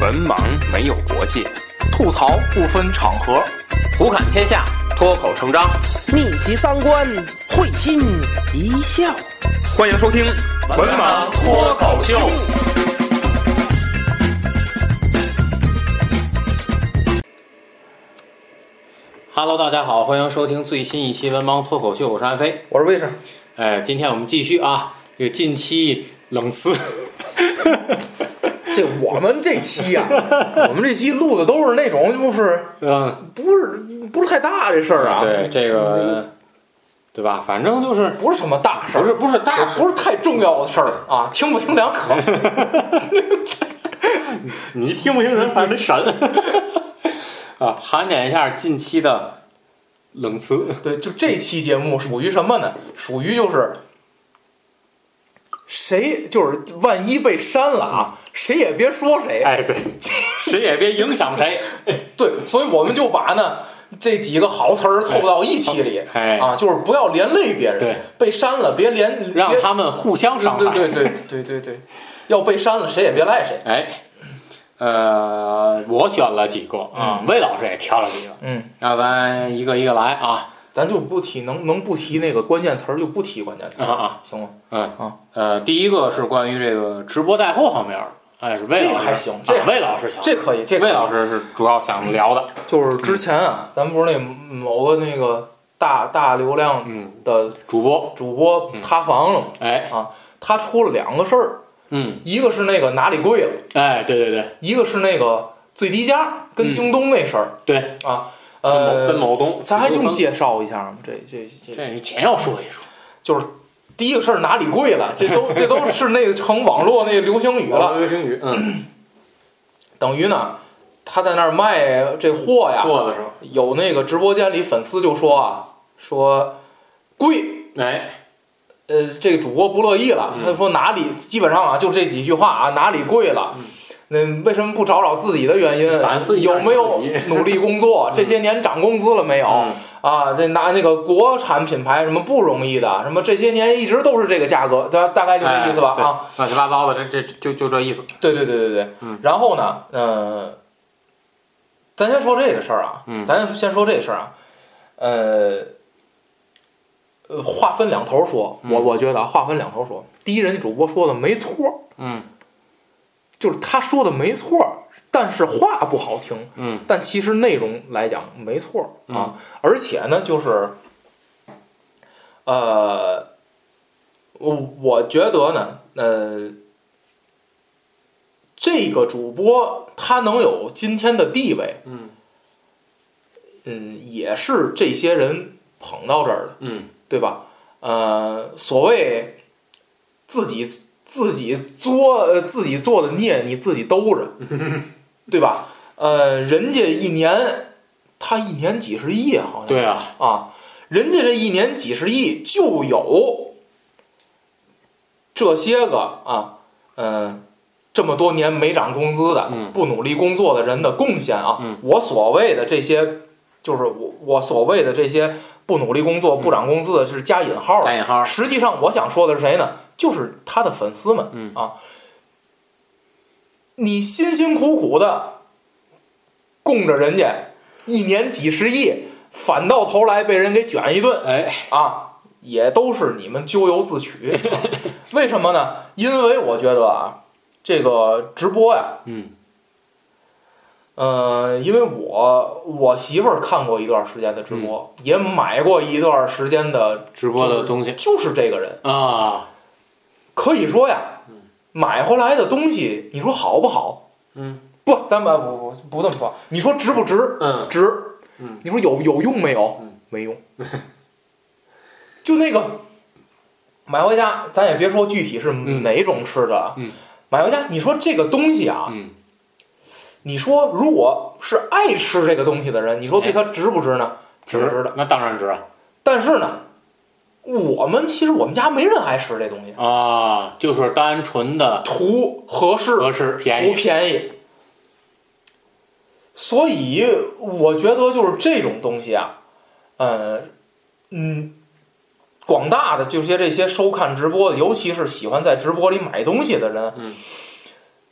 文盲没有国界，吐槽不分场合，胡侃天下，脱口成章，逆袭三观，会心一笑。欢迎收听《文盲脱口秀》。Hello，大家好，欢迎收听最新一期《文盲脱口秀》，我是安飞。我是魏生，哎，今天我们继续啊，这个近期冷词，这我们这期呀、我们这期录的都是那种就是嗯，不是不是太大这事儿啊，对这个，对吧？反正就是不是什么大事儿，不是不是大事，不是太重要的事儿啊，听不听两可。你听不听人，反正得审啊。盘点一下近期的冷词，对，就这期节目属于什么呢？属于就是谁就是万一被删了啊，谁也别说谁。哎，对，谁也别影响谁。对，所以我们就把呢这几个好词儿凑到一起里哎，啊，就是不要连累别人。对，被删了别连，让他们互相伤害。对对对对对对，要被删了谁也别赖谁。哎，呃，我选了几个啊，魏老师也挑了几个，嗯，那咱一个一个来啊咱就不提能能不提那个关键词儿就不提关键词儿，啊啊，行吗？嗯。啊。呃，第一个是关于这个直播带货方面的，哎，是魏这老师还行这啊魏老师行，这可以，这可以魏老师是主要想聊的，就是之前啊，咱不是那某个那个大大流量嗯，的主播，主播嗯塌房了嘛，哎，他出了两个事儿，嗯，一个是那个哪里贵了，哎，对对对。一个是那个最低价跟嗯。京东那事儿对，啊。呃，跟某东，咱还用介绍一下吗？这这这这你简要说一说，就是第一个事儿哪里贵了，这都这都是那个成网络那个流行语了。流行语，嗯，等于呢，他在那儿卖这货呀，货的时候，有那个直播间里粉丝就说啊，说贵，哎，呃，这个主播不乐意了，嗯他说哪里基本上啊就这几句话啊，哪里贵了嗯。那为什么不找找自己的原因？有没有努力工作？这些年涨工资了没有？嗯。啊，这拿那个国产品牌什么不容易的，什么这些年一直都是这个价格，大大概就这意思吧哎啊。乱七八糟的，这这就就这意思，对对对对对，嗯。然后呢，呃，咱先说这个事儿啊，嗯。咱先说这事儿啊，呃，呃，话分两头说，嗯。我我觉得啊，话分两头说。第一，人家主播说的没错，嗯就是他说的没错，但是话不好听，嗯。但其实内容来讲没错啊，而且呢，就是，呃，我我觉得呢，呃，这个主播他能有今天的地位，嗯。嗯，也是这些人捧到这儿的，嗯。对吧？呃，所谓自己自己作呃自己做的孽，你自己兜着，对吧？呃，人家一年他一年几十亿啊，好像对啊，啊，人家这一年几十亿就有这些个啊，嗯、这么多年没涨工资的、嗯不努力工作的人的贡献啊。嗯我所谓的这些，就是我我所谓的这些不努力工作、不涨工资的，是加引号的。加引号，实际上，我想说的是谁呢？就是他的粉丝们。嗯啊，你辛辛苦苦的供着人家一年几十亿，反到头来被人给卷一顿哎，啊，也都是你们咎由自取。啊为什么呢？因为我觉得啊，这个直播呀，嗯呃，因为我我媳妇儿看过一段时间的直播，也买过一段时间的直播的东西就是这个人。啊，可以说呀，买回来的东西，你说好不好？嗯不，咱们不不不这么说，你说值不值？嗯值。嗯，你说有有用没有嗯？没用。就那个买回家，咱也别说具体是嗯哪种吃的啊，嗯买回家，你说这个东西啊，嗯你说如果是爱吃这个东西的人，你说对它值不值呢？值值的。那当然值啊但是呢，我们其实我们家没人爱吃这东西，啊，就是单纯的图合适合适便不宜，便宜。所以我觉得就是这种东西啊，呃，嗯，广大的这些这些收看直播的，尤其是喜欢在直播里买东西的人，嗯，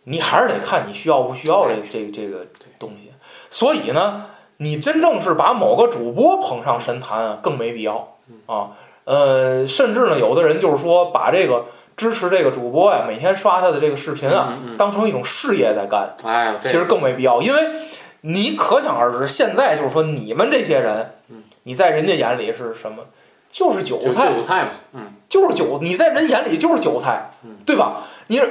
你还是得看你需要不需要这这这个东西。所以呢，你真正是把某个主播捧上神坛啊，更没必要啊。呃，甚至呢，有的人就是说把这个支持这个主播呀，每天刷他的这个视频啊，当成一种事业在干，哎，其实更没必要，因为你可想而知，现在就是说你们这些人嗯，你在人家眼里是什么？就是韭菜，韭菜嘛，嗯就是韭，你在人眼里就是韭菜嗯，对吧？你，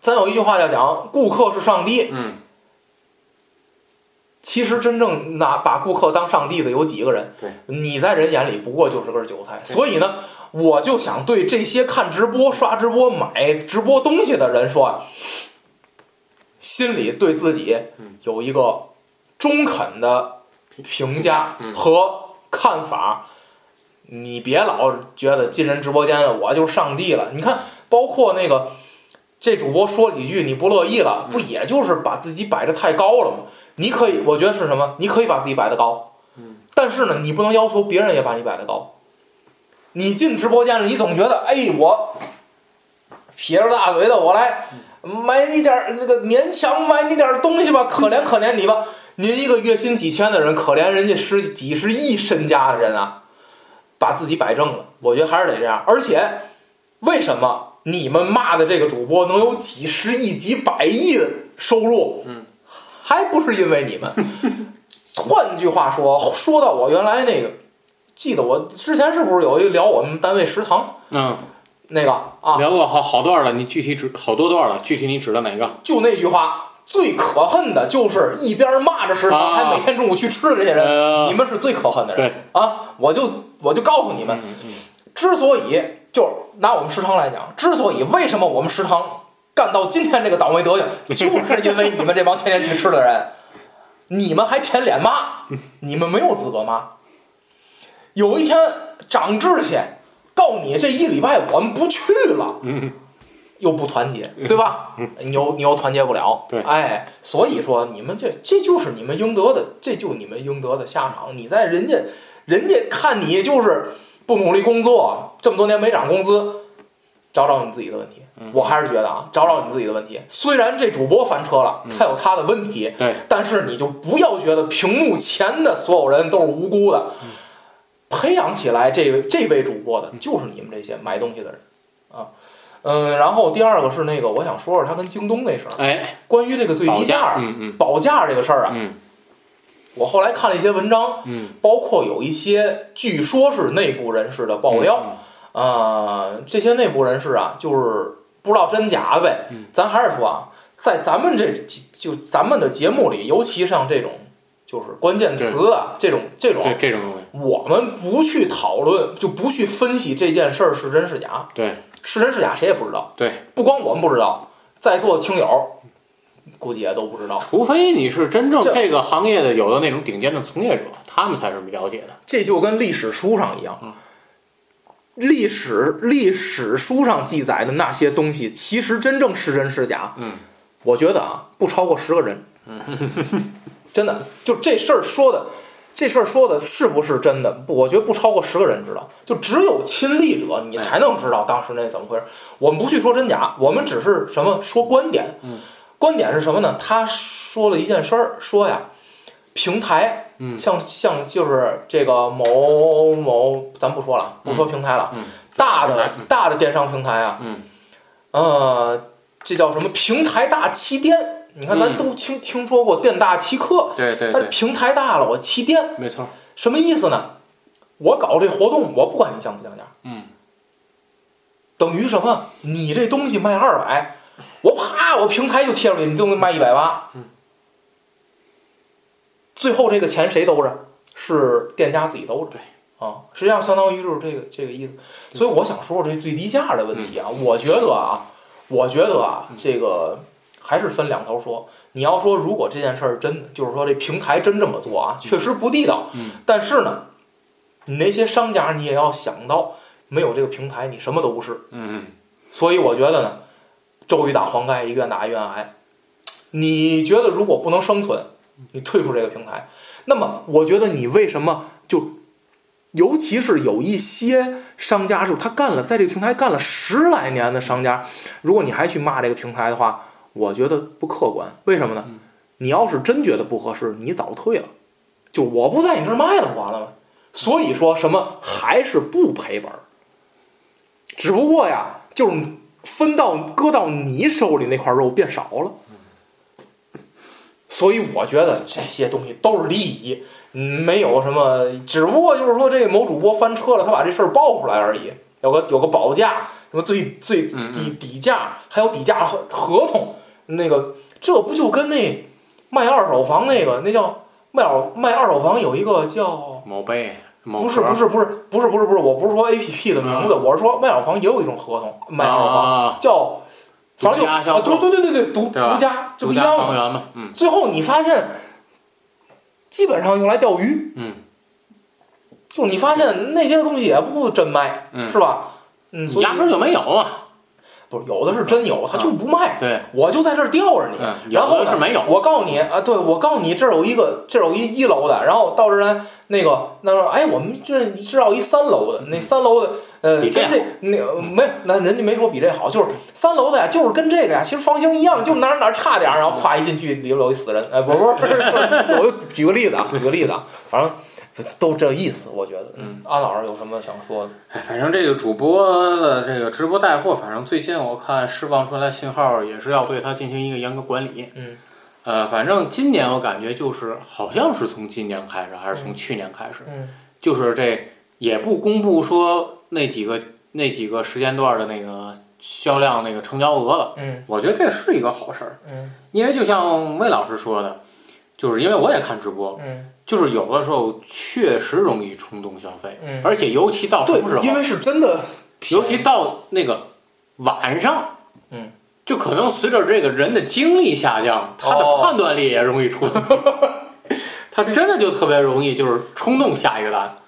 咱有一句话叫讲，顾客是上帝。嗯，其实真正拿把顾客当上帝的有几个人？对，你在人眼里不过就是根韭菜。所以呢，我就想对这些看直播、刷直播、买直播东西的人说啊，心里对自己嗯有一个中肯的评价嗯和看法。你别老觉得进人直播间了我就是上帝了。你看，包括那个这主播说几句你不乐意了，不也就是把自己摆的太高了吗？你可以，我觉得是什么？你可以把自己摆得高，嗯，但是呢，你不能要求别人也把你摆得高。你进直播间了，你总觉得，哎，我撇着大嘴的，我来买你点那个勉强买你点东西吧，可怜可怜你吧。您一个月薪几千的人，可怜人家十几十亿身家的人啊，把自己摆正了。我觉得还是得这样。而且，为什么你们骂的这个主播能有几十亿、几百亿的收入？嗯，还不是因为你们。换句话说，说到我原来那个，记得我之前是不是有一个聊我们单位食堂嗯，那个啊？聊过好好段了，你具体指好多段了，具体你指的哪个？就那句话，最可恨的就是一边骂着食堂，啊还每天中午去吃的这些人，呃你们是最可恨的人。对，啊，我就我就告诉你们，嗯嗯之所以就拿我们食堂来讲，之所以为什么我们食堂干到今天这个倒霉德行，就是因为你们这帮天天去吃的人，你们还舔脸骂，你们没有资格骂。有一天长志气，告你这一礼拜我们不去了，嗯又不团结，对吧？你又你又团结不了，对哎，所以说你们这这就是你们应得的，这就你们应得的下场。你在人家人家看你就是不努力工作，这么多年没涨工资，找找你自己的问题。嗯。我还是觉得啊，找找你自己的问题。虽然这主播翻车了，他有他的问题，对，但是你就不要觉得屏幕前的所有人都是无辜的。培养起来这位这位主播的就是你们这些买东西的人。啊。嗯，然后第二个是那个，我想说说他跟京东那事儿，哎，关于这个最低价、嗯嗯。保价这个事儿啊，嗯。我后来看了一些文章，嗯，包括有一些据说是内部人士的爆料，呃，这些内部人士啊，就是不知道真假呗。嗯咱还是说啊，在咱们这就咱们的节目里，尤其像这种就是关键词啊，这种这种对这种东西，我们不去讨论，就不去分析这件事儿是真是假，对是真是假谁也不知道。对，不光我们不知道，在座的听友估计也都不知道。除非你是真正这这个行业的有的那种顶尖的从业者，他们才是了解的。这就跟历史书上一样嗯，历史历史书上记载的那些东西，其实真正是真是假，嗯，我觉得啊，不超过十个人。真的，就这事儿说的，这事儿说的是不是真的？不，我觉得不超过十个人知道，就只有亲历者，你才能知道当时那怎么回事。我们不去说真假，我们只是什么说观点。嗯，观点是什么呢？他说了一件事儿，说呀，平台，嗯像像就是这个某某，咱不说了，不说平台了，嗯大的大的电商平台啊，嗯呃，这叫什么平台大欺店？你看，咱嗯都听听说过店大欺客，对对对，但是平台大了，我欺店没错。什么意思呢？我搞这活动，我不管你降不降价，嗯，等于什么？你这东西卖二百，我啪，我平台就贴出去，你就卖一百八。嗯，最后这个钱谁兜着？是店家自己兜着。对。啊，实际上相当于就是这个这个意思。所以我想说说这最低价的问题啊，我觉得啊，我觉得啊，这个还是分两头说。你要说如果这件事儿真的，就是说这平台真这么做啊，确实不地道。嗯，但是呢，你那些商家你也要想到，没有这个平台，你什么都不是。嗯所以我觉得呢，周瑜打黄盖，一愿打一愿挨。你觉得如果不能生存，你退出这个平台，那么我觉得你为什么就，尤其是有一些商家是他干了在这个平台干了十来年的商家，如果你还去骂这个平台的话，我觉得不客观。为什么呢？嗯你要是真觉得不合适，你早退了，就我不在你这儿卖了，不完了吗？所以说什么还是不赔本儿，只不过呀，就是分到搁到你手里那块肉变少了。所以我觉得这些东西都是利益，嗯，没有什么，只不过就是说这个某主播翻车了，他把这事儿爆出来而已，有个有个保价，什么最最嗯底底价，还有底价合合同，那个这不就跟那卖二手房那个那叫卖二卖二手房有一个叫某贝不是不是不是不是不是不是，我不是说 A P P 的名字，我是说卖二手房也有一种合同卖二手房啊，叫，反正就啊对对对对对独独家这不一样吗？嗯。最后你发现，基本上用来钓鱼，嗯。就是你发现那些东西也不真卖，嗯，是吧？嗯，压根儿就没有啊，不是有的是真有，他就不卖，对，我就在这儿吊着你。嗯，然后是没有，我告诉你啊，对我告诉你，这儿有一个，这儿有一一楼的，然后到这儿来，那个那说，哎，我们这知道一三楼的，那三楼的，呃，比这跟这那个没有，那人家没说比这好，就是三楼的呀，就是跟这个呀，其实房型一样，就哪儿哪儿差点儿，然后咵一进去里头有一死人，哎，不是不是，我就举个例子啊，举个例子啊，反正都这意思，我觉得，嗯，安老师有什么想说的？哎，反正这个主播的这个直播带货，反正最近我看释放出来信号也是要对它进行一个严格管理。嗯，呃，反正今年我感觉就是好像是从今年开始，还是从去年开始，嗯就是这也不公布说那几个那几个时间段的那个销量那个成交额了。嗯我觉得这是一个好事儿，嗯因为就像魏老师说的，就是因为我也看直播，嗯就是有的时候确实容易冲动消费，嗯，而且尤其到什么时候，，因为是真的，尤其到那个晚上，嗯，就可能随着这个人的精力下降，他的哦判断力也容易出。他真的就特别容易就是冲动下一个单，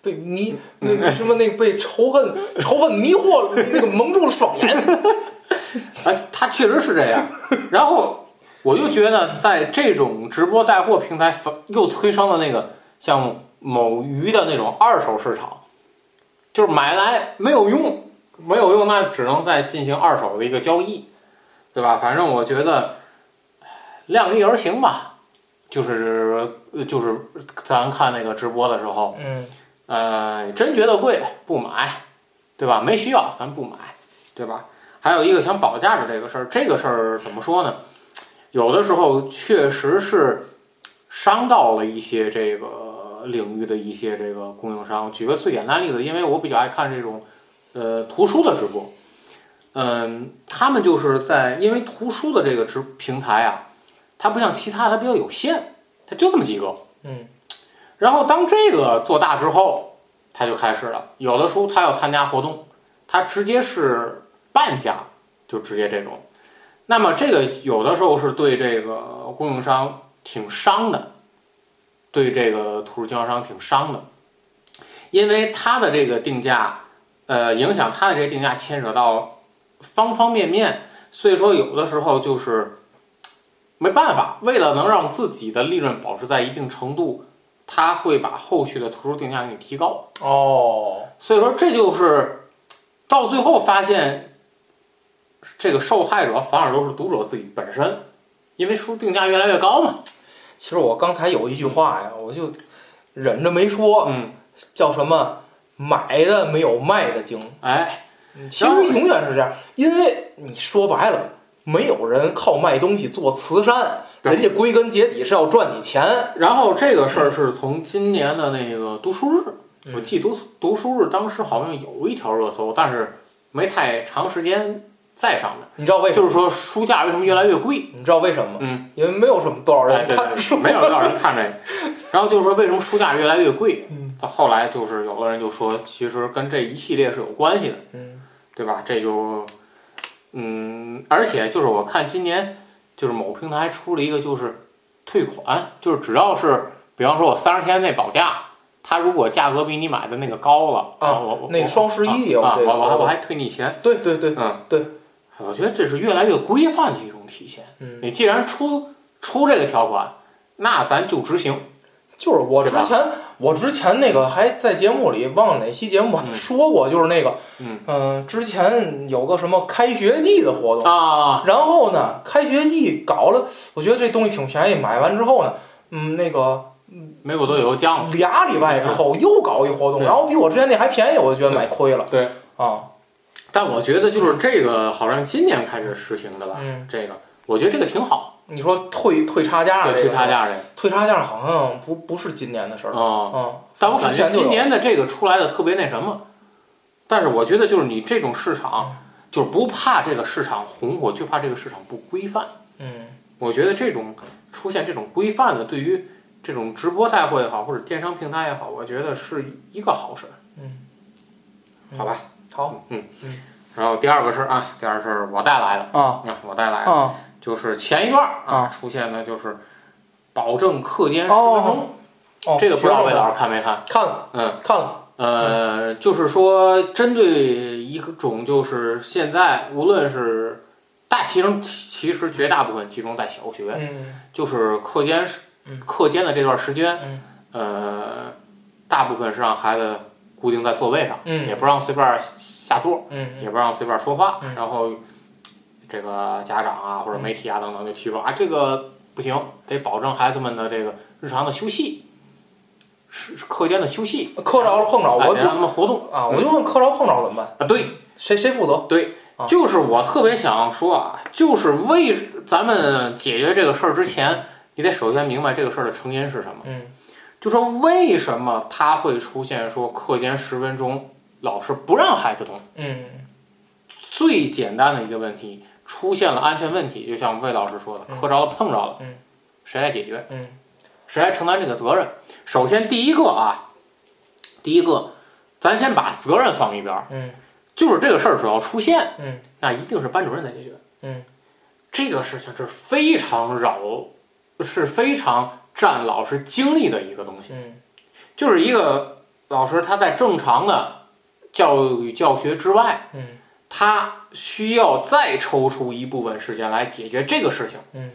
被迷那个什么那个被仇恨仇恨迷惑了，那个蒙住了双眼。哎，他确实是这样。然后我就觉得，在这种直播带货平台反又催生了那个像某鱼的那种二手市场，就是买来没有用，没有用，那只能再进行二手的一个交易，对吧？反正我觉得量力而行吧。就是呃就是咱看那个直播的时候，嗯呃，真觉得贵不买，对吧？没需要咱不买，对吧？还有一个想保价的这个事儿，这个事儿怎么说呢？有的时候确实是伤到了一些这个领域的一些这个供应商。举个最简单的例子，因为我比较爱看这种呃图书的直播，嗯，他们就是在因为图书的这个直平台啊，它不像其他它比较有限，它就这么几个。嗯然后当这个做大之后，他就开始了，有的书他要参加活动，他直接是半价，就直接这种。那么这个有的时候是对这个供应商挺伤的，对这个图书经销商挺伤的，因为他的这个定价，呃，影响他的这个定价牵扯到方方面面，所以说有的时候就是没办法，为了能让自己的利润保持在一定程度，他会把后续的图书定价给你提高。哦，所以说这就是到最后发现，这个受害者反而都是读者自己本身，因为书定价越来越高嘛。其实我刚才有一句话呀，我就忍着没说，嗯，叫什么？买的没有卖的精。哎，其实永远是这样，因为你说白了，没有人靠卖东西做慈善，人家归根结底是要赚你钱。然后这个事儿是从今年的那个读书日，嗯我记读读书日当时好像有一条热搜，但是没太长时间再上的，你知道为什么？就是说书价为什么越来越贵。你知道为什么吗？嗯，因为没有什么多少哎，人对对，看书。没有多少人看这个。然后就是说为什么书价越来越贵？嗯到后来就是有的人就说，其实跟这一系列是有关系的。嗯对吧？这就，嗯，而且就是我看今年就是某平台出了一个就是退款，就是只要是比方说我三十天内保价，他如果价格比你买的那个高了啊我我那个双十一也有啊，我我我还退你钱，对对对，嗯，对，我觉得这是越来越规范的一种体现。嗯，你既然出出这个条款，那咱就执行。就是我之前我之前那个还在节目里忘了哪期节目说过，就是那个嗯。嗯、之前有个什么开学季的活动，啊，然后呢，开学季搞了，我觉得这东西挺便宜，买完之后呢，嗯，那个美国队友降了，俩礼拜之后又搞一活动，然后比我之前那还便宜，我就觉得买亏了。对。啊，但我觉得就是这个好像今年开始实行的吧，嗯，这个我觉得这个挺好，你说退退差价这对，退差，价这个，退差价好像不不是今年的事儿，啊。嗯，但我感觉今年的这个出来的特别那什么，但是我觉得就是你这种市场，就是不怕这个市场红火，就怕这个市场不规范。嗯我觉得这种出现这种规范的，对于这种直播带货也好，或者电商平台也好，我觉得是一个好事儿。嗯，好吧。好。嗯。嗯。然后第二个事儿啊，第二个事儿我带来的。啊。啊，我带来的啊。就是前一段儿啊出现的就是保证课间十分哦。钟，哦，这个不知道魏老师师看没看？看了嗯。看了，呃，就是说，针对一种就是现在无论是大其中其实绝大部分集中在小学，嗯。就是课间时嗯。课间的这段时间，嗯。呃，大部分是让孩子固定在座位上，嗯也不让随便下座，嗯也不让随便说话，嗯然后这个家长啊或者媒体啊等等就提出啊，这个不行，得保证孩子们的这个日常的休息，是是课间的休息，磕着了碰着，我哎得让他们活动啊，我就问磕着碰着怎么办？啊，对。谁谁负责？对就是我特别想说啊，就是为咱们解决这个事儿之前，你得首先明白这个事儿的成因是什么。嗯就说为什么他会出现说课间十分钟老师不让孩子动？嗯最简单的一个问题，出现了安全问题，就像魏老师说的，嗯磕着了碰着了，嗯谁来解决？嗯谁来承担这个责任？首先第一个啊，第一个，咱先把责任放一边儿，嗯就是这个事儿只要出现，嗯那一定是班主任在解决。嗯这个事情是非常扰，是非常占老师精力的一个东西。嗯就是一个老师他在正常的教育教学之外，嗯他需要再抽出一部分时间来解决这个事情，嗯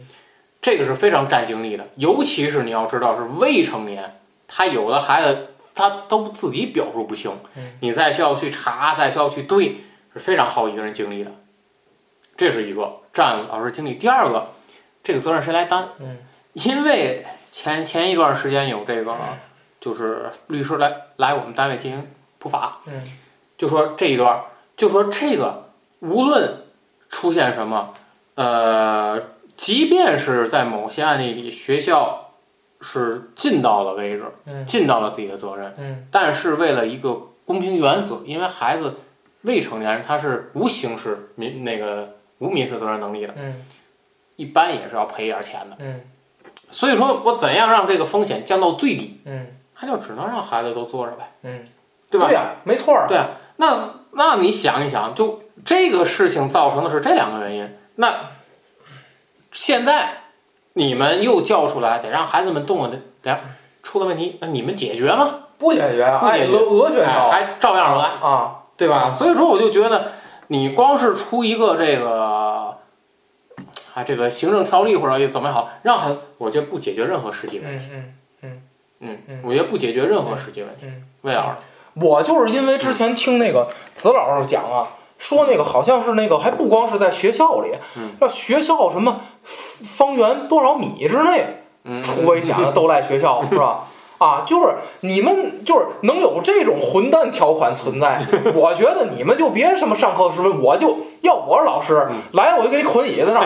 这个是非常占精力的。尤其是你要知道是未成年，他有的孩子他都自己表述不清嗯，你再需要去查，再需要去对，是非常耗一个人精力的。这是一个占老师精力。第二个，这个责任谁来担？嗯因为前前一段时间有这个，就是律师来来我们单位进行普法，嗯。就说这一段，就说这个无论出现什么，呃，即便是在某些案例里，学校是尽到了位置，嗯尽到了自己的责任，嗯但是为了一个公平原则，因为孩子未成年人他是无刑事民那个无民事责任能力的，嗯。一般也是要赔一点钱的。嗯所以说我怎样让这个风险降到最低，嗯那就只能让孩子都坐着呗，嗯，对吧？对呀，没错儿。对啊，那那你想一想，就这个事情造成的是这两个原因。那现在你们又叫出来，得让孩子们动了，得得出了问题，那你们解决吗？不解决啊，哎，不解决讹讹学还照样来，啊，对吧？所以说，我就觉得你光是出一个这个啊这个行政条例或者又怎么好，让他我觉得不解决任何实际问题。嗯嗯嗯嗯，我觉得不解决任何实际问题。嗯。魏老师，我就是因为之前听那个子老师讲啊，说那个好像是那个还不光是在学校里，嗯要学校什么方圆多少米之内嗯，出危险了都赖学校 是吧？啊，就是你们就是能有这种混蛋条款存在，我觉得你们就别什么上课时分，我就要我是老师嗯来，我就给你捆椅子上，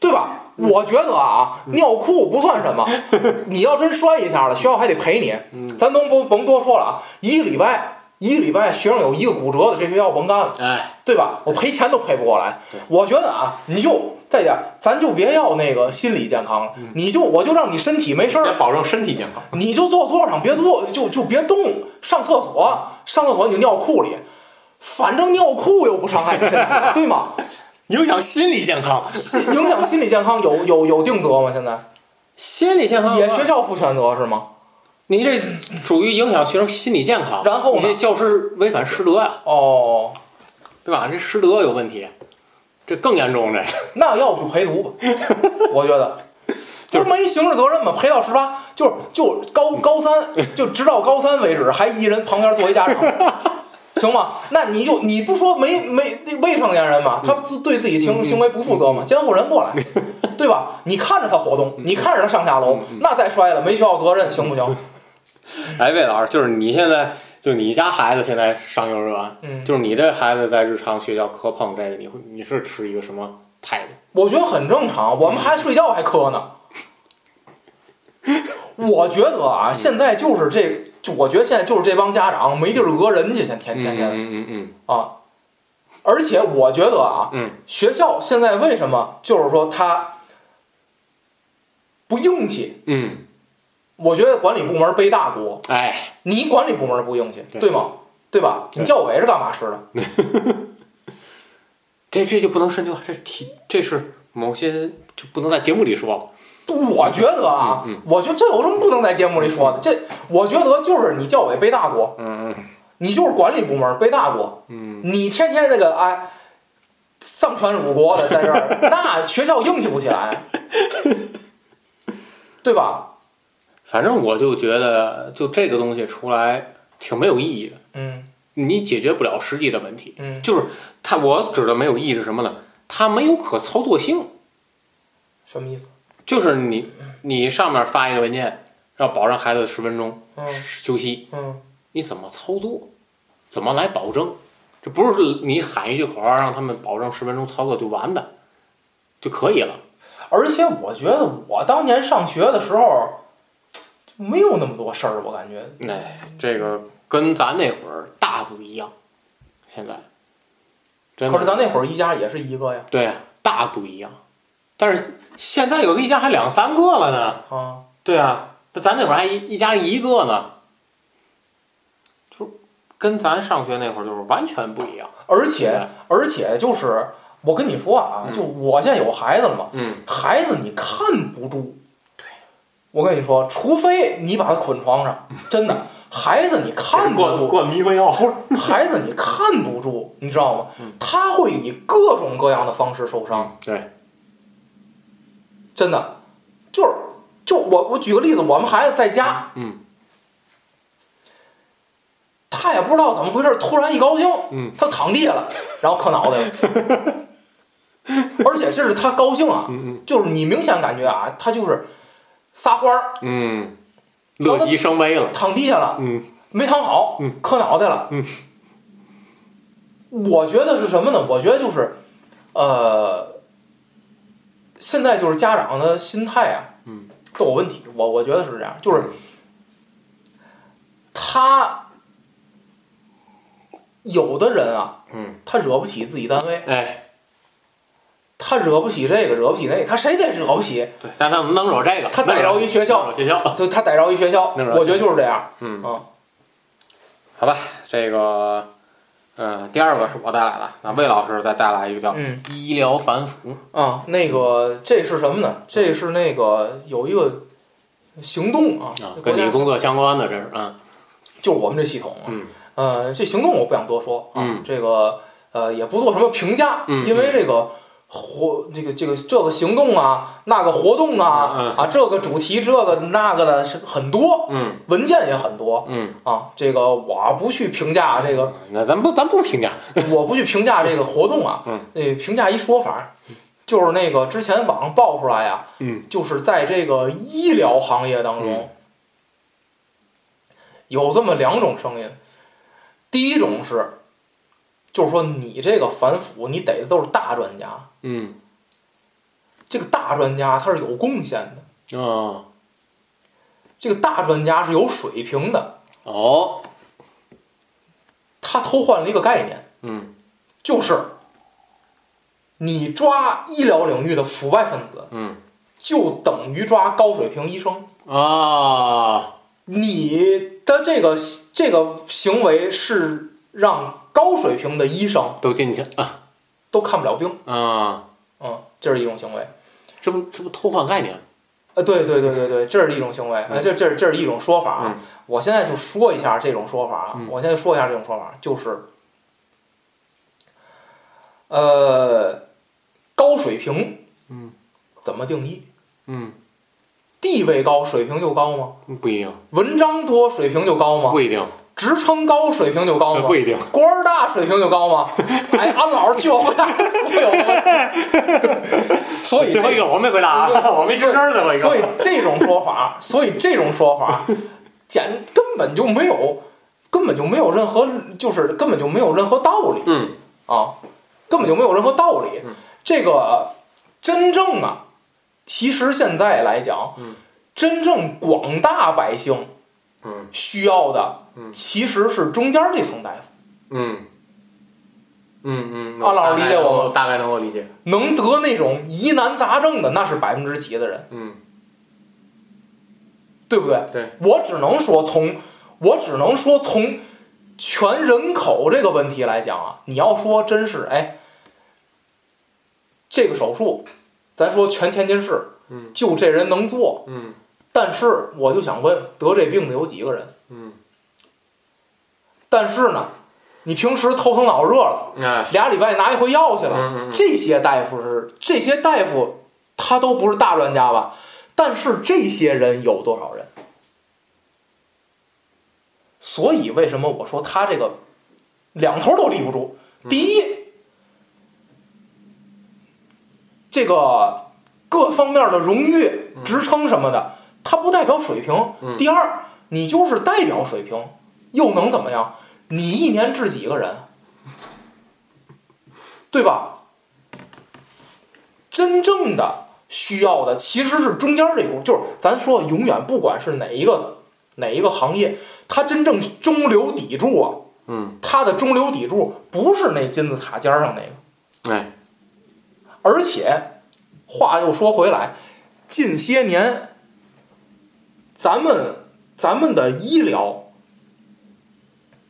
对吧？我觉得啊，尿裤不算什么，你要真摔一下了，学校还得赔你。嗯咱都不甭多说了啊，一个礼拜一个礼拜学生有一个骨折的，这学校甭干了，哎，对吧？我赔钱都赔不过来。我觉得啊，你就再讲，咱就别要那个心理健康了，你就我就让你身体没事儿，先保证身体健康。你就坐座上别坐，就就别动。上厕所，上厕所你就尿裤里，反正尿裤又不伤害你身体，对吗？影响心理健康，影响心理健康有有有定责吗？现在心理健康也学校负全责是吗？你这属于影响学生心理健康，然后呢你这教师违反师德呀，哦，对吧？这师德有问题，这更严重这。那要不陪读吧？我觉得，就是没刑事责任嘛？赔到十八，就是就高高三，就直到高三为止，还一人旁边作为家长，行吗？那你就你不说没没那未成年人嘛，他自对自己行行为不负责嘛？监护人过来，对吧？你看着他活动，你看着他上下楼，那再摔了没学校责任行不行？哎，魏老师，就是你现在就你家孩子现在上幼儿园，嗯，就是你这孩子在日常学校磕碰这个，你会你是持一个什么态度？我觉得很正常，我们孩子睡觉还磕呢。我觉得啊，现在就是这，就我觉得现在就是这帮家长没地儿讹人家，现天天天的嗯嗯嗯啊。而且我觉得啊，嗯学校现在为什么就是说他不硬气？嗯我觉得管理部门背大锅，嗯，哎，你管理部门不硬气，对对吗？对吧？对你教委是干嘛使的？这这就不能深究，这题这是某些就不能在节目里说了。我觉得啊，嗯我觉得这有什么不能在节目里说的？这我觉得就是你教委背大锅，嗯你就是管理部门背大锅，嗯你天天那个哎，丧权辱国的在这儿，那学校硬气不起来，对吧？反正我就觉得，就这个东西出来挺没有意义的，嗯你解决不了实际的问题。嗯，就是它，我指的没有意义是什么呢？它没有可操作性。什么意思？就是你你上面发一个文件，要保证孩子十分钟嗯休息，嗯，你怎么操作？怎么来保证？这不是你喊一句口号让他们保证十分钟操作就完的就可以了。而且我觉得我当年上学的时候，没有那么多事儿，我感觉。哎，这个跟咱那会儿大不一样。现在，可是咱那会儿一家也是一个呀，对呀，大不一样。但是现在有的一家还两三个了呢。啊，对啊，那咱那会儿还一一家一个呢，就跟咱上学那会儿就是完全不一样。而且而且就是我跟你说啊，嗯就我现在有孩子了嘛，嗯，孩子你看不住，对，我跟你说，除非你把他捆床上，真的，孩子你看不住，灌迷魂药。不是孩子你看不住，你知道吗嗯？他会以各种各样的方式受伤，对，真的，就是就我我举个例子，我们孩子在家，嗯他也不知道怎么回事，突然一高兴，嗯他躺地下了，然后磕脑袋了，而且这是他高兴啊，嗯就是你明显感觉啊，他就是撒欢儿，嗯，乐极生悲了。躺地下了，嗯没躺好嗯，磕脑袋了。嗯我觉得是什么呢？我觉得就是，呃，现在就是家长的心态啊，嗯，都有问题。我我觉得是这样，就是他有的人啊，嗯，他惹不起自己单位，哎，他惹不起这个，惹不起那个，他谁得惹不起？对，但他能惹这个，他逮着一学校，学校。就他逮着一学校，我觉得就是这样。嗯啊，好吧，这个，嗯，第二个是我带来的，那魏老师再带来一个叫嗯。医疗反腐。啊，那个这是什么呢？这是那个有一个行动啊，跟你工作相关的，这是，嗯就是我们这系统啊。嗯呃，这行动我不想多说啊，嗯这个呃也不做什么评价，嗯因为这个活这个这个这个行动啊，那个活动啊、嗯嗯。啊，这个主题这个那个的是很多，嗯文件也很多嗯，啊。这个我不去评价这个，那咱不咱不评价，我不去评价这个活动啊，嗯，呃，评价一说法，就是那个之前网上爆出来呀、嗯，就是在这个医疗行业当中，有这么两种声音，第一种是，就是说你这个反腐，你逮的都是大专家，嗯。这个大专家他是有贡献的，啊。这个大专家是有水平的，哦，他偷换了一个概念，嗯。就是你抓医疗领域的腐败分子，嗯。就等于抓高水平医生。啊，你的这个这个行为是让高水平的医生都进去啊。都看不了病，啊，嗯，这是一种行为。这不这不偷换概念？呃，对对对对对，这是一种行为，啊，这这这是一种说法我现在就说一下这种说法啊，嗯。我现在说一下这种说法，就是，呃，高水平，嗯，怎么定义？嗯。地位高水平就高吗？不一定，文章多水平就高吗？不一定，职称高水平就高吗？不一定。官儿大水平就高吗？哎，安老师替我回答所有的问题。对 所以这最后一个我没回答啊，我没吱声儿最后一所以。这种说法，所以这种说法，简根本就没有，根本就没有任何，就是根本就没有任何道理嗯啊，根本就没有任何道理嗯。这个真正啊，其实现在来讲嗯，真正广大百姓嗯需要的嗯，其实是中间这层大夫。嗯。嗯嗯，啊老师理解我吗大概能够理解。能得那种疑难杂症的，那是百分之几的人，嗯。对不对？对，我只能说从，我只能说从全人口这个问题来讲啊，你要说真是哎，这个手术，咱说全天津市嗯。就这人能做，嗯。但是我就想问，得这病的有几个人？嗯，但是呢，你平时头疼脑热了，哎，俩礼拜拿一回药去了，这些大夫是这些大夫，他都不是大专家吧？但是这些人有多少人？所以为什么我说他这个两头都立不住？嗯第一，这个各方面的荣誉、职称什么的，它不代表水平。嗯第二，你就是代表水平，又能怎么样？你一年治几个人？对吧？真正的需要的其实是中间这一步，就是咱说永远不管是哪一个哪一个行业，它真正中流砥柱啊，嗯，它的中流砥柱不是那金字塔尖上那个，哎，而且话又说回来，近些年咱们咱们的医疗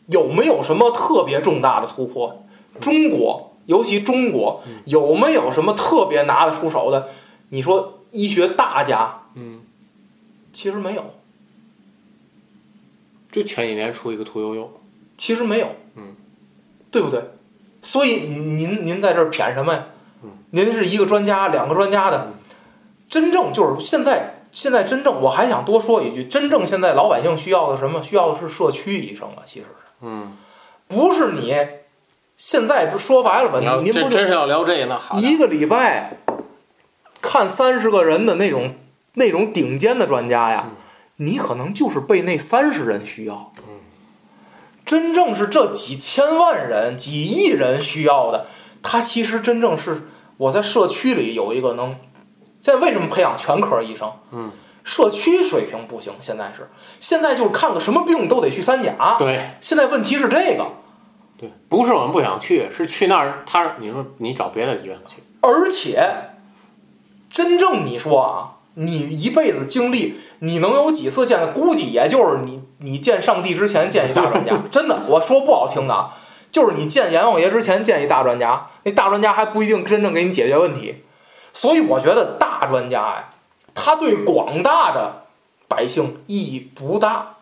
有没有什么特别重大的突破？中国，尤其中国有没有什么特别拿得出手的？你说医学大家，嗯，其实没有，就前几年出一个屠呦呦，其实没有，嗯，对不对？所以您您在这儿谝什么呀？嗯，您是一个专家，两个专家的，真正就是现在现在真正，我还想多说一句，真正现在老百姓需要的什么？需要的是社区医生啊，其实是嗯，不是你现在不说白了吧？您不真真是要聊这个，那好一个礼拜看三十个人的那种那种顶尖的专家呀，你可能就是被那三十人需要。真正是这几千万人、几亿人需要的，他其实真正是我在社区里有一个能。现在为什么培养全科医生？嗯，社区水平不行，现在是现在就是看个什么病都得去三甲。对现在问题是这个，对，不是我们不想去，是去那儿，他你说你找别的医院去，而且，真正你说啊，你一辈子经历，你能有几次见？估计也就是你你见上帝之前见一大专家。真的，我说不好听的啊，就是你见阎王爷之前见一大专家，那大专家还不一定真正给你解决问题。所以我觉得大专家呀，他对广大的百姓意义不大。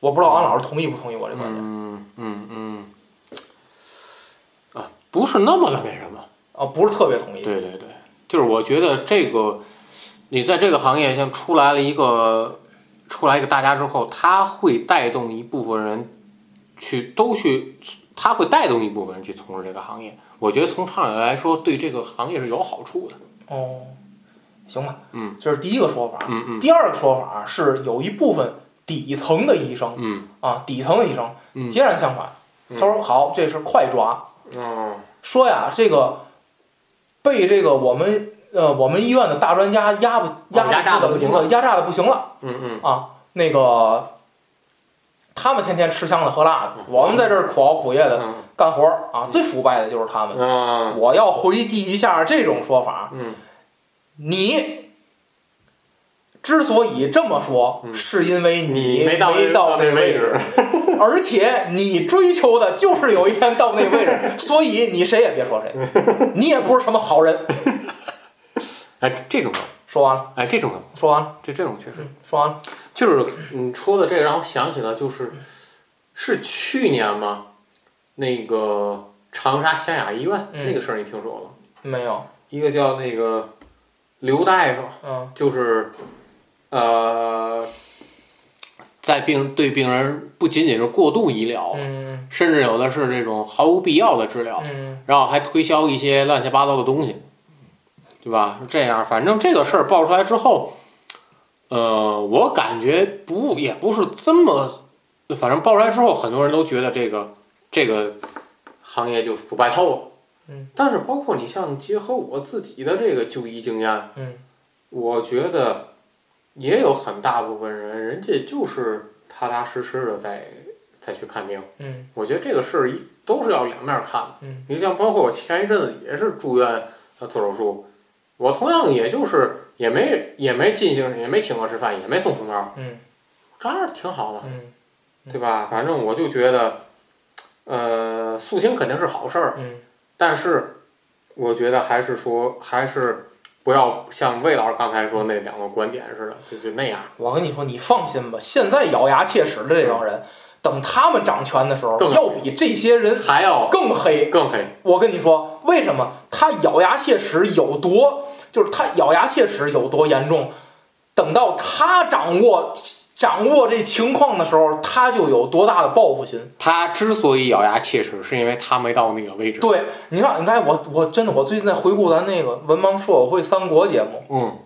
我不知道安老师同意不同意我这观点嗯嗯嗯，啊，不是那么的那什么，啊？不是特别同意。对对对，就是我觉得这个，你在这个行业像出来了一个出来一个大家之后，他会带动一部分人去都去，他会带动一部分人去从事这个行业。我觉得从长远来说，对这个行业是有好处的。哦，行吧，嗯，这是第一个说法。嗯嗯。第二个说法是有一部分底层的医生嗯。啊，底层的医生嗯。截然相反。嗯。他说好，这是快抓，哦。说呀，这个被这个我们呃我们医院的大专家压不压压榨的不行了。压榨的不行了嗯嗯。啊。那个他们天天吃香的喝辣的，我们在这儿苦熬苦夜的嗯。干活儿啊，最腐败的就是他们。嗯我要回击一下这种说法，嗯你之所以这么说，嗯是因为没你到那到那位置，而且你追求的就是有一天到那位置，所以你谁也别说谁，你也不是什么好人。哎，这种说完了，哎这种说完了，这这种确实。说完了。就是你说的这个让我想起了，就是是去年吗？那个长沙湘雅医院、嗯那个事儿，你听说了？没有，一个叫那个刘大夫，嗯就是呃，在病对病人不仅仅是过度医疗，嗯甚至有的是这种毫无必要的治疗，嗯然后还推销一些乱七八糟的东西，对吧？这样，反正这个事儿爆出来之后，呃，我感觉不也不是这么，反正爆出来之后，很多人都觉得这个这个行业就腐败透了。嗯，但是包括你像结合我自己的这个就医经验，嗯。我觉得也有很大部分人，人家就是踏踏实实的在再去看病。嗯。我觉得这个事儿一都是要两面看的。嗯，你像包括我前一阵子也是住院呃做手术，我同样也就是也没也没进行也没请客吃饭，也没送红包，嗯。这样挺好的，嗯。对吧？反正我就觉得，呃，塑形肯定是好事儿，嗯但是我觉得还是说还是不要像魏老师刚才说那两个观点似的，就就那样。我跟你说，你放心吧，现在咬牙切齿的这帮人，等他们掌权的时候，要比这些人还要更黑。更黑，我跟你说，为什么他咬牙切齿有多，就是他咬牙切齿有多严重，等到他掌握掌握这情况的时候，他就有多大的报复心。他之所以咬牙切齿，是因为他没到那个位置。对，你看，你看，我我真的，我最近在回顾咱那个文盲说友会三国节目，嗯。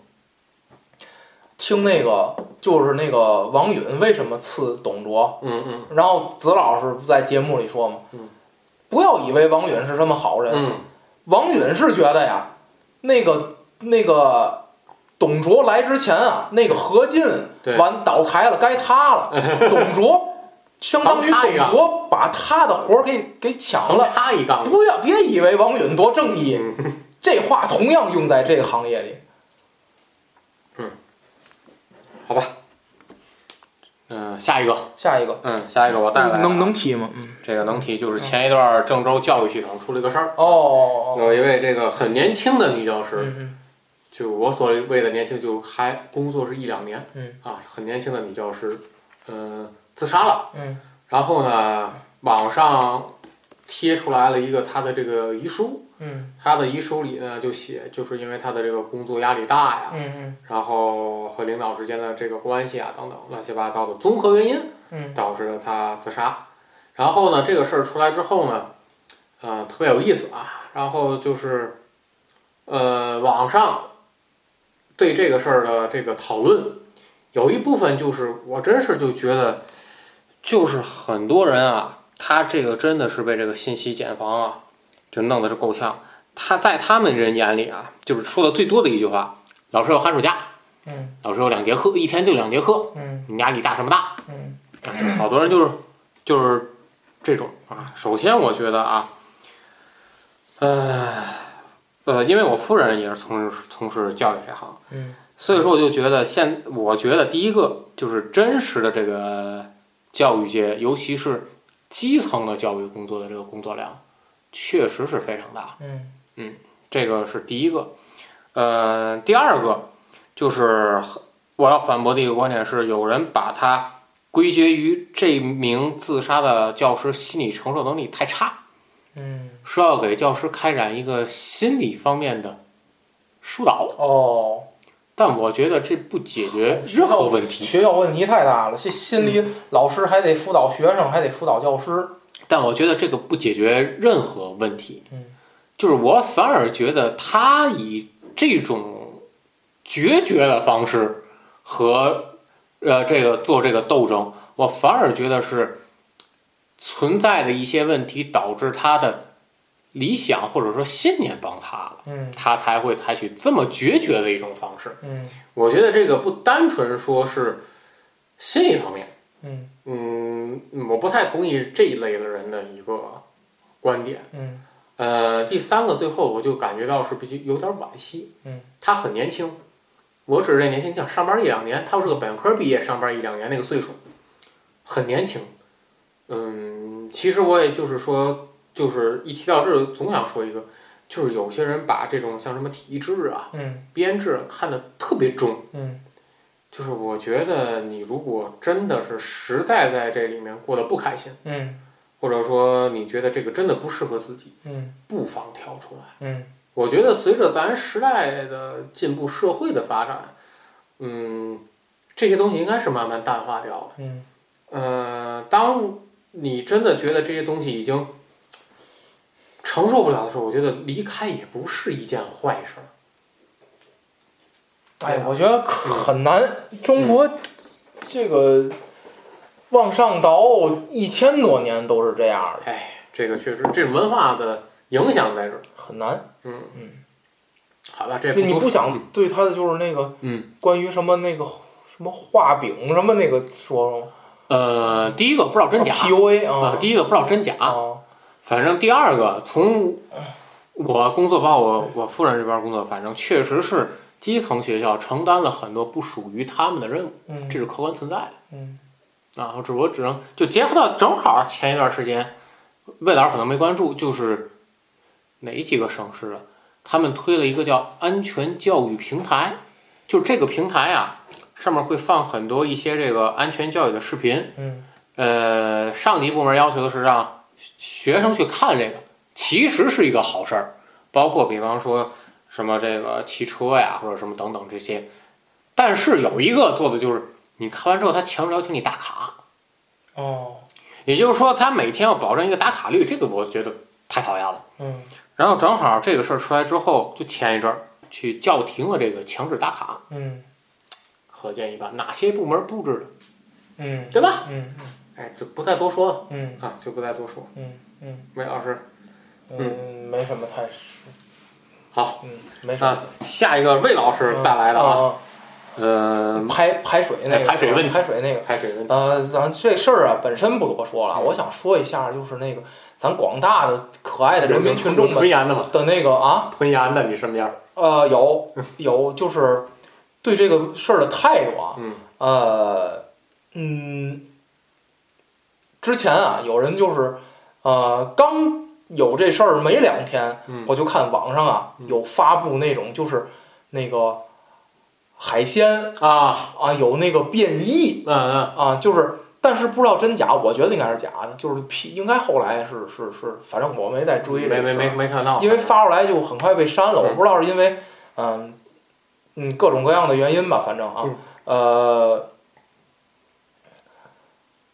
听那个就是那个王允为什么刺董卓，嗯嗯。然后子老师不在节目里说嘛，嗯。不要以为王允是什么好人，嗯。王允是觉得呀，那个那个董卓来之前啊，那个何进对。完倒台了，该他了，董卓相当于董卓把他的活儿给给抢了。他一杠。不要别以为王允多正义，嗯。这话同样用在这个行业里。嗯。好吧。嗯，下一个，下一个。嗯，下一个我带来能能提吗？嗯，这个能提，就是前一段郑州教育系统出了一个事儿，哦，有一位这个很年轻的女教师，嗯嗯就我所谓的年轻，就还工作是一两年，嗯啊，很年轻的女教师，嗯、自杀了。嗯然后呢，网上贴出来了一个她的这个遗书，嗯她的遗书里呢就写，就是因为她的这个工作压力大呀，嗯然后和领导之间的这个关系啊等等乱七八糟的综合原因，嗯导致了她自杀。然后呢，这个事儿出来之后呢，呃，特别有意思啊。然后就是，呃，网上对这个事儿的这个讨论，有一部分就是我真是就觉得，就是很多人啊，他这个真的是被这个信息茧房啊，就弄得是够呛。他在他们人眼里啊，就是说的最多的一句话：老师有寒暑假，嗯老师有两节课，一天就两节课，嗯你压力大什么大？嗯好多人就是就是这种啊。首先，我觉得啊，呃呃，因为我夫人也是从事从事教育这行，嗯所以说我就觉得现，我觉得第一个就是真实的这个教育界，尤其是基层的教育工作的这个工作量，确实是非常大。嗯这个是第一个。呃，第二个就是我要反驳的一个观点是，有人把它归结于这名自杀的教师心理承受能力太差，嗯是要给教师开展一个心理方面的疏导。哦，但我觉得这不解决任何问题。学校问题太大了，这心理老师还得辅导学生，还得辅导教师。但我觉得这个不解决任何问题。嗯，就是我反而觉得他以这种决绝的方式和呃这个做这个斗争，我反而觉得是存在的一些问题导致他的理想或者说信念崩塌了，嗯他才会采取这么决绝的一种方式。嗯我觉得这个不单纯说是心理方面。嗯嗯，我不太同意这一类的人的一个观点。嗯呃，第三个，最后我就感觉到是比较有点惋惜。嗯，他很年轻，我指这年轻，像上班一两年，他是个本科毕业，上班一两年那个岁数，很年轻。嗯，其实我也就是说，就是一提到这儿，总想说一个，就是有些人把这种像什么体制啊、嗯编制看得特别重。嗯就是我觉得你如果真的是实在在这里面过得不开心，嗯或者说你觉得这个真的不适合自己，嗯不妨跳出来。嗯我觉得随着咱时代的进步，社会的发展，嗯，这些东西应该是慢慢淡化掉了。嗯呃，当你真的觉得这些东西已经承受不了的时候，我觉得离开也不是一件坏事儿。哎，我觉得很难。中国这个往上倒一千多年都是这样的，哎，这个确实，这文化的影响在这儿。很难。嗯嗯，好吧，这对，你不想对他的就是那个嗯关于什么那个什么画饼什么那个说说吗？呃，第一个不知道真假 PUA 啊，啊第一个不知道真假，啊反正第二个从我工作，包括我我夫人这边工作，反正确实是基层学校承担了很多不属于他们的任务，嗯这是客观存在的。嗯啊，我只我只能就结合到正好前一段时间，魏老师可能没关注，就是哪几个省市啊？他们推了一个叫安全教育平台，就这个平台啊，上面会放很多一些这个安全教育的视频。嗯呃，上级部门要求的是让学生去看这个，其实是一个好事儿，包括比方说什么这个骑车呀，或者什么等等这些。但是有一个做的就是，你看完之后，他强制要求你打卡。哦也就是说，他每天要保证一个打卡率，这个我觉得太讨厌了。嗯然后正好这个事儿出来之后，就前一阵儿去叫停了这个强制打卡，嗯可见一斑。哪些部门布置的，嗯，对吧？嗯哎，就不再多说了嗯啊，就不再多说。嗯嗯魏老师，嗯，没什么太好，嗯，没什么啊，下一个魏老师带来的啊，啊，呃，排排水那个哎排水问题排水那个。排水问题，呃，咱这事儿啊本身不多说了，嗯我想说一下，就是那个咱广大的可爱的人民群众有吞们盐的吗？的那个啊，吞盐的，你身边？呃，有有，就是对这个事儿的态度啊，嗯呃，嗯，之前啊，有人就是呃，刚有这事儿没两天，嗯。我就看网上啊嗯。有发布那种就是那个海鲜啊，啊有那个变异嗯嗯，啊，就是。但是不知道真假，我觉得应该是假的，就是批，应该后来是是是，反正我没再追没没没没看到，因为发出来就很快被删了，嗯我不知道是因为嗯嗯各种各样的原因吧，反正啊嗯，呃，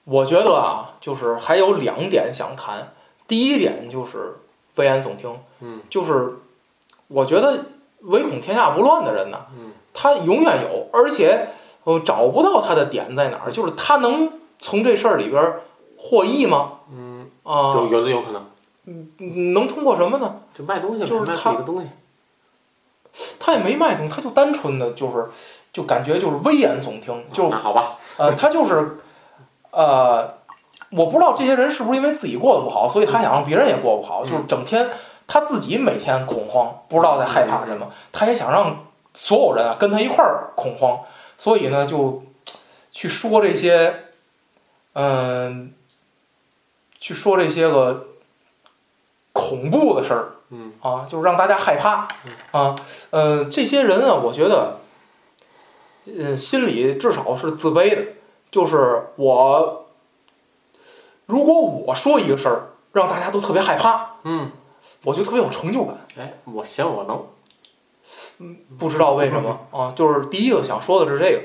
我觉得啊，就是还有两点想谈。第一点就是危言耸听，嗯。就是我觉得唯恐天下不乱的人呢，嗯。他永远有，而且我找不到他的点在哪儿，就是他能从这事儿里边儿获益吗？嗯，啊、有有的有可能，嗯能通过什么呢？就卖东西就是他他也没卖东西，他就单纯的就是，就感觉就是危言耸听，就那好吧，呃，他就是，呃，我不知道这些人是不是因为自己过得不好，所以他想让别人也过不好，嗯就是整天他自己每天恐慌，不知道在害怕什么，他也想让所有人啊跟他一块儿恐慌，所以呢就去说这些，嗯、去说这些个恐怖的事儿，嗯。啊，就是让大家害怕嗯。啊，呃，这些人啊，我觉得，呃，心里至少是自卑的，就是我，如果我说一个事儿，让大家都特别害怕，嗯，我就特别有成就感，哎，我嫌我能，嗯不知道为什么 啊，就是第一个想说的是这个，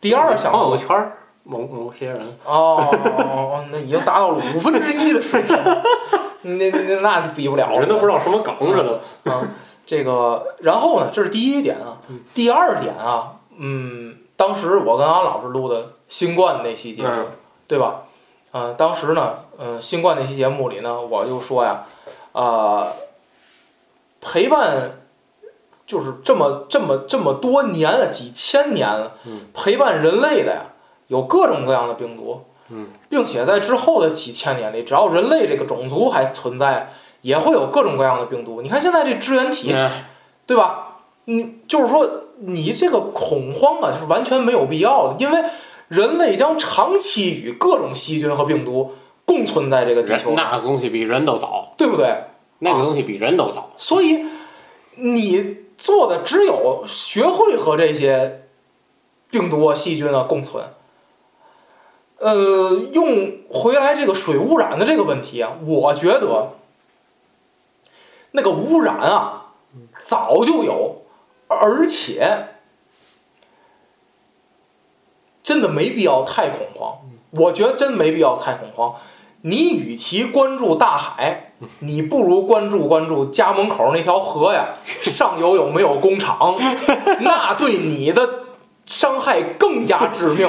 第二想朋说友圈儿某某些人，哦哦哦，那已经达到了五分之一的水平，那那那就比不了了，人都不知道什么梗似的，啊，这个，然后呢，这是第一点啊嗯。第二点啊，嗯，当时我跟安老师录的新冠那期节目，嗯对吧？呃，当时呢，嗯、新冠那期节目里呢，我就说呀，呃，陪伴就是这么这么这么多年了，几千年陪伴人类的呀，有各种各样的病毒，嗯并且在之后的几千年里，只要人类这个种族还存在，也会有各种各样的病毒。你看现在这支原体，哎对吧？你就是说，你这个恐慌啊，是完全没有必要的，因为人类将长期与各种细菌和病毒共存在这个地球，那个东西比人都早，对不对？那个东西比人都早，所以你做的只有学会和这些病毒啊、细菌啊共存。呃，用回来这个水污染的这个问题啊，我觉得那个污染啊早就有，而且真的没必要太恐慌。我觉得真没必要太恐慌。你与其关注大海，你不如关注关注家门口那条河呀，上游有没有工厂，那对你的伤害更加致命。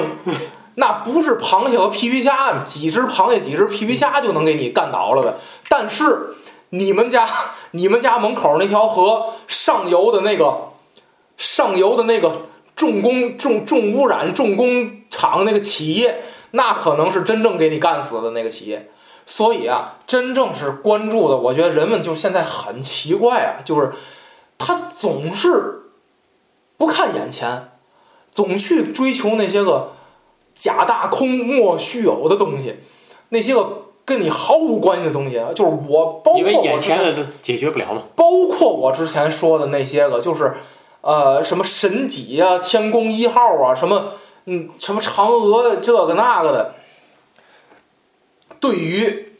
那不是螃蟹和皮皮虾，几只螃蟹、几只皮皮虾就能给你干倒了的。但是你们家、你们家门口那条河上游的那个、上游的那个重工、重重污染、重工厂那个企业。那可能是真正给你干死的那个企业，所以啊，真正是关注的，我觉得人们就现在很奇怪啊，就是他总是不看眼前，总去追求那些个假大空、莫须有的东西，那些个跟你毫无关系的东西，就是我包括因为眼我之前解决不了嘛。包括我之前说的那些个，就是呃什么神几啊、天宫一号啊、什么嗯什么嫦娥这个那个的，对于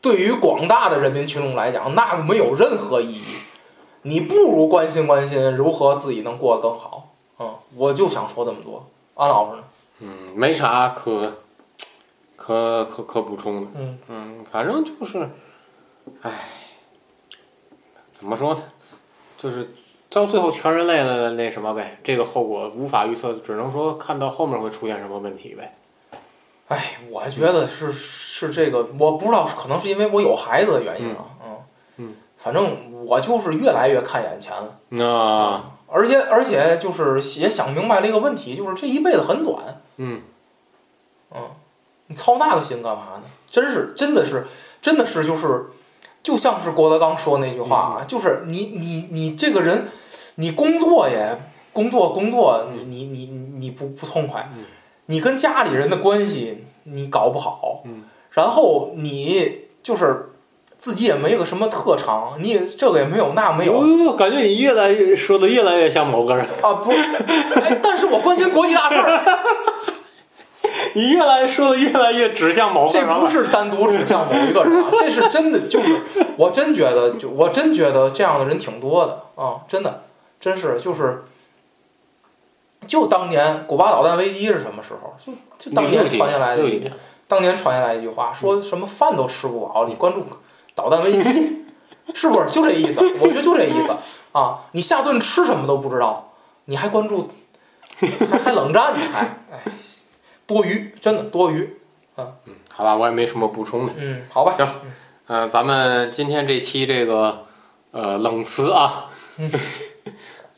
对于广大的人民群众来讲，那个没有任何意义。你不如关心关心如何自己能过得更好。嗯，我就想说这么多。安老师呢？嗯，没啥可可可可补充的。嗯嗯，反正就是，唉，怎么说呢？就是到最后全人类的那什么呗，这个后果无法预测，只能说看到后面会出现什么问题呗。哎，我觉得是是这个，我不知道，可能是因为我有孩子的原因啊。嗯嗯，反正我就是越来越看眼前了。那而且而且就是也想明白了一个问题，就是这一辈子很短，嗯，嗯，你操那个心干嘛呢？真是真的是真的是就是，就像是郭德纲说那句话啊，就是你你你这个人，你工作也工作工作，你你你你你不不痛快嗯，你跟家里人的关系你搞不好嗯，然后你就是自己也没个什么特长，你也这个也没有那没有，我感觉你越来越说的越来越像某个人，啊不，哎，但是我关心国际大事儿，你越来说的越来越指向某个这人这。不是单独指向某一个人啊，这是真的，就是我真觉得，就我真觉得这样的人挺多的啊，真的，真是就是，就当年古巴导弹危机是什么时候？就就当年传下来的当年传下来一句话，说什么饭都吃不饱，你关注导弹危机，是不是就这意思？我觉得就这意思啊！你下顿吃什么都不知道，你还关注，还还冷战呢，还哎，多余，真的多余。嗯好吧，我也没什么补充的。嗯，好吧，行嗯、咱们今天这期这个呃冷词啊，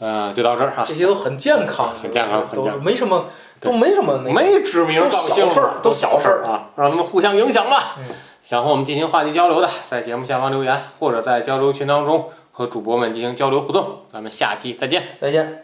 呃，就到这儿哈这，些都很健康，很健康很健康没什么，都没什么那个。没指名道姓事儿都都小事儿啊，让他们互相影响吧。嗯想和我们进行话题交流的，在节目下方留言，或者在交流群当中和主播们进行交流互动。咱们下期再见。再见。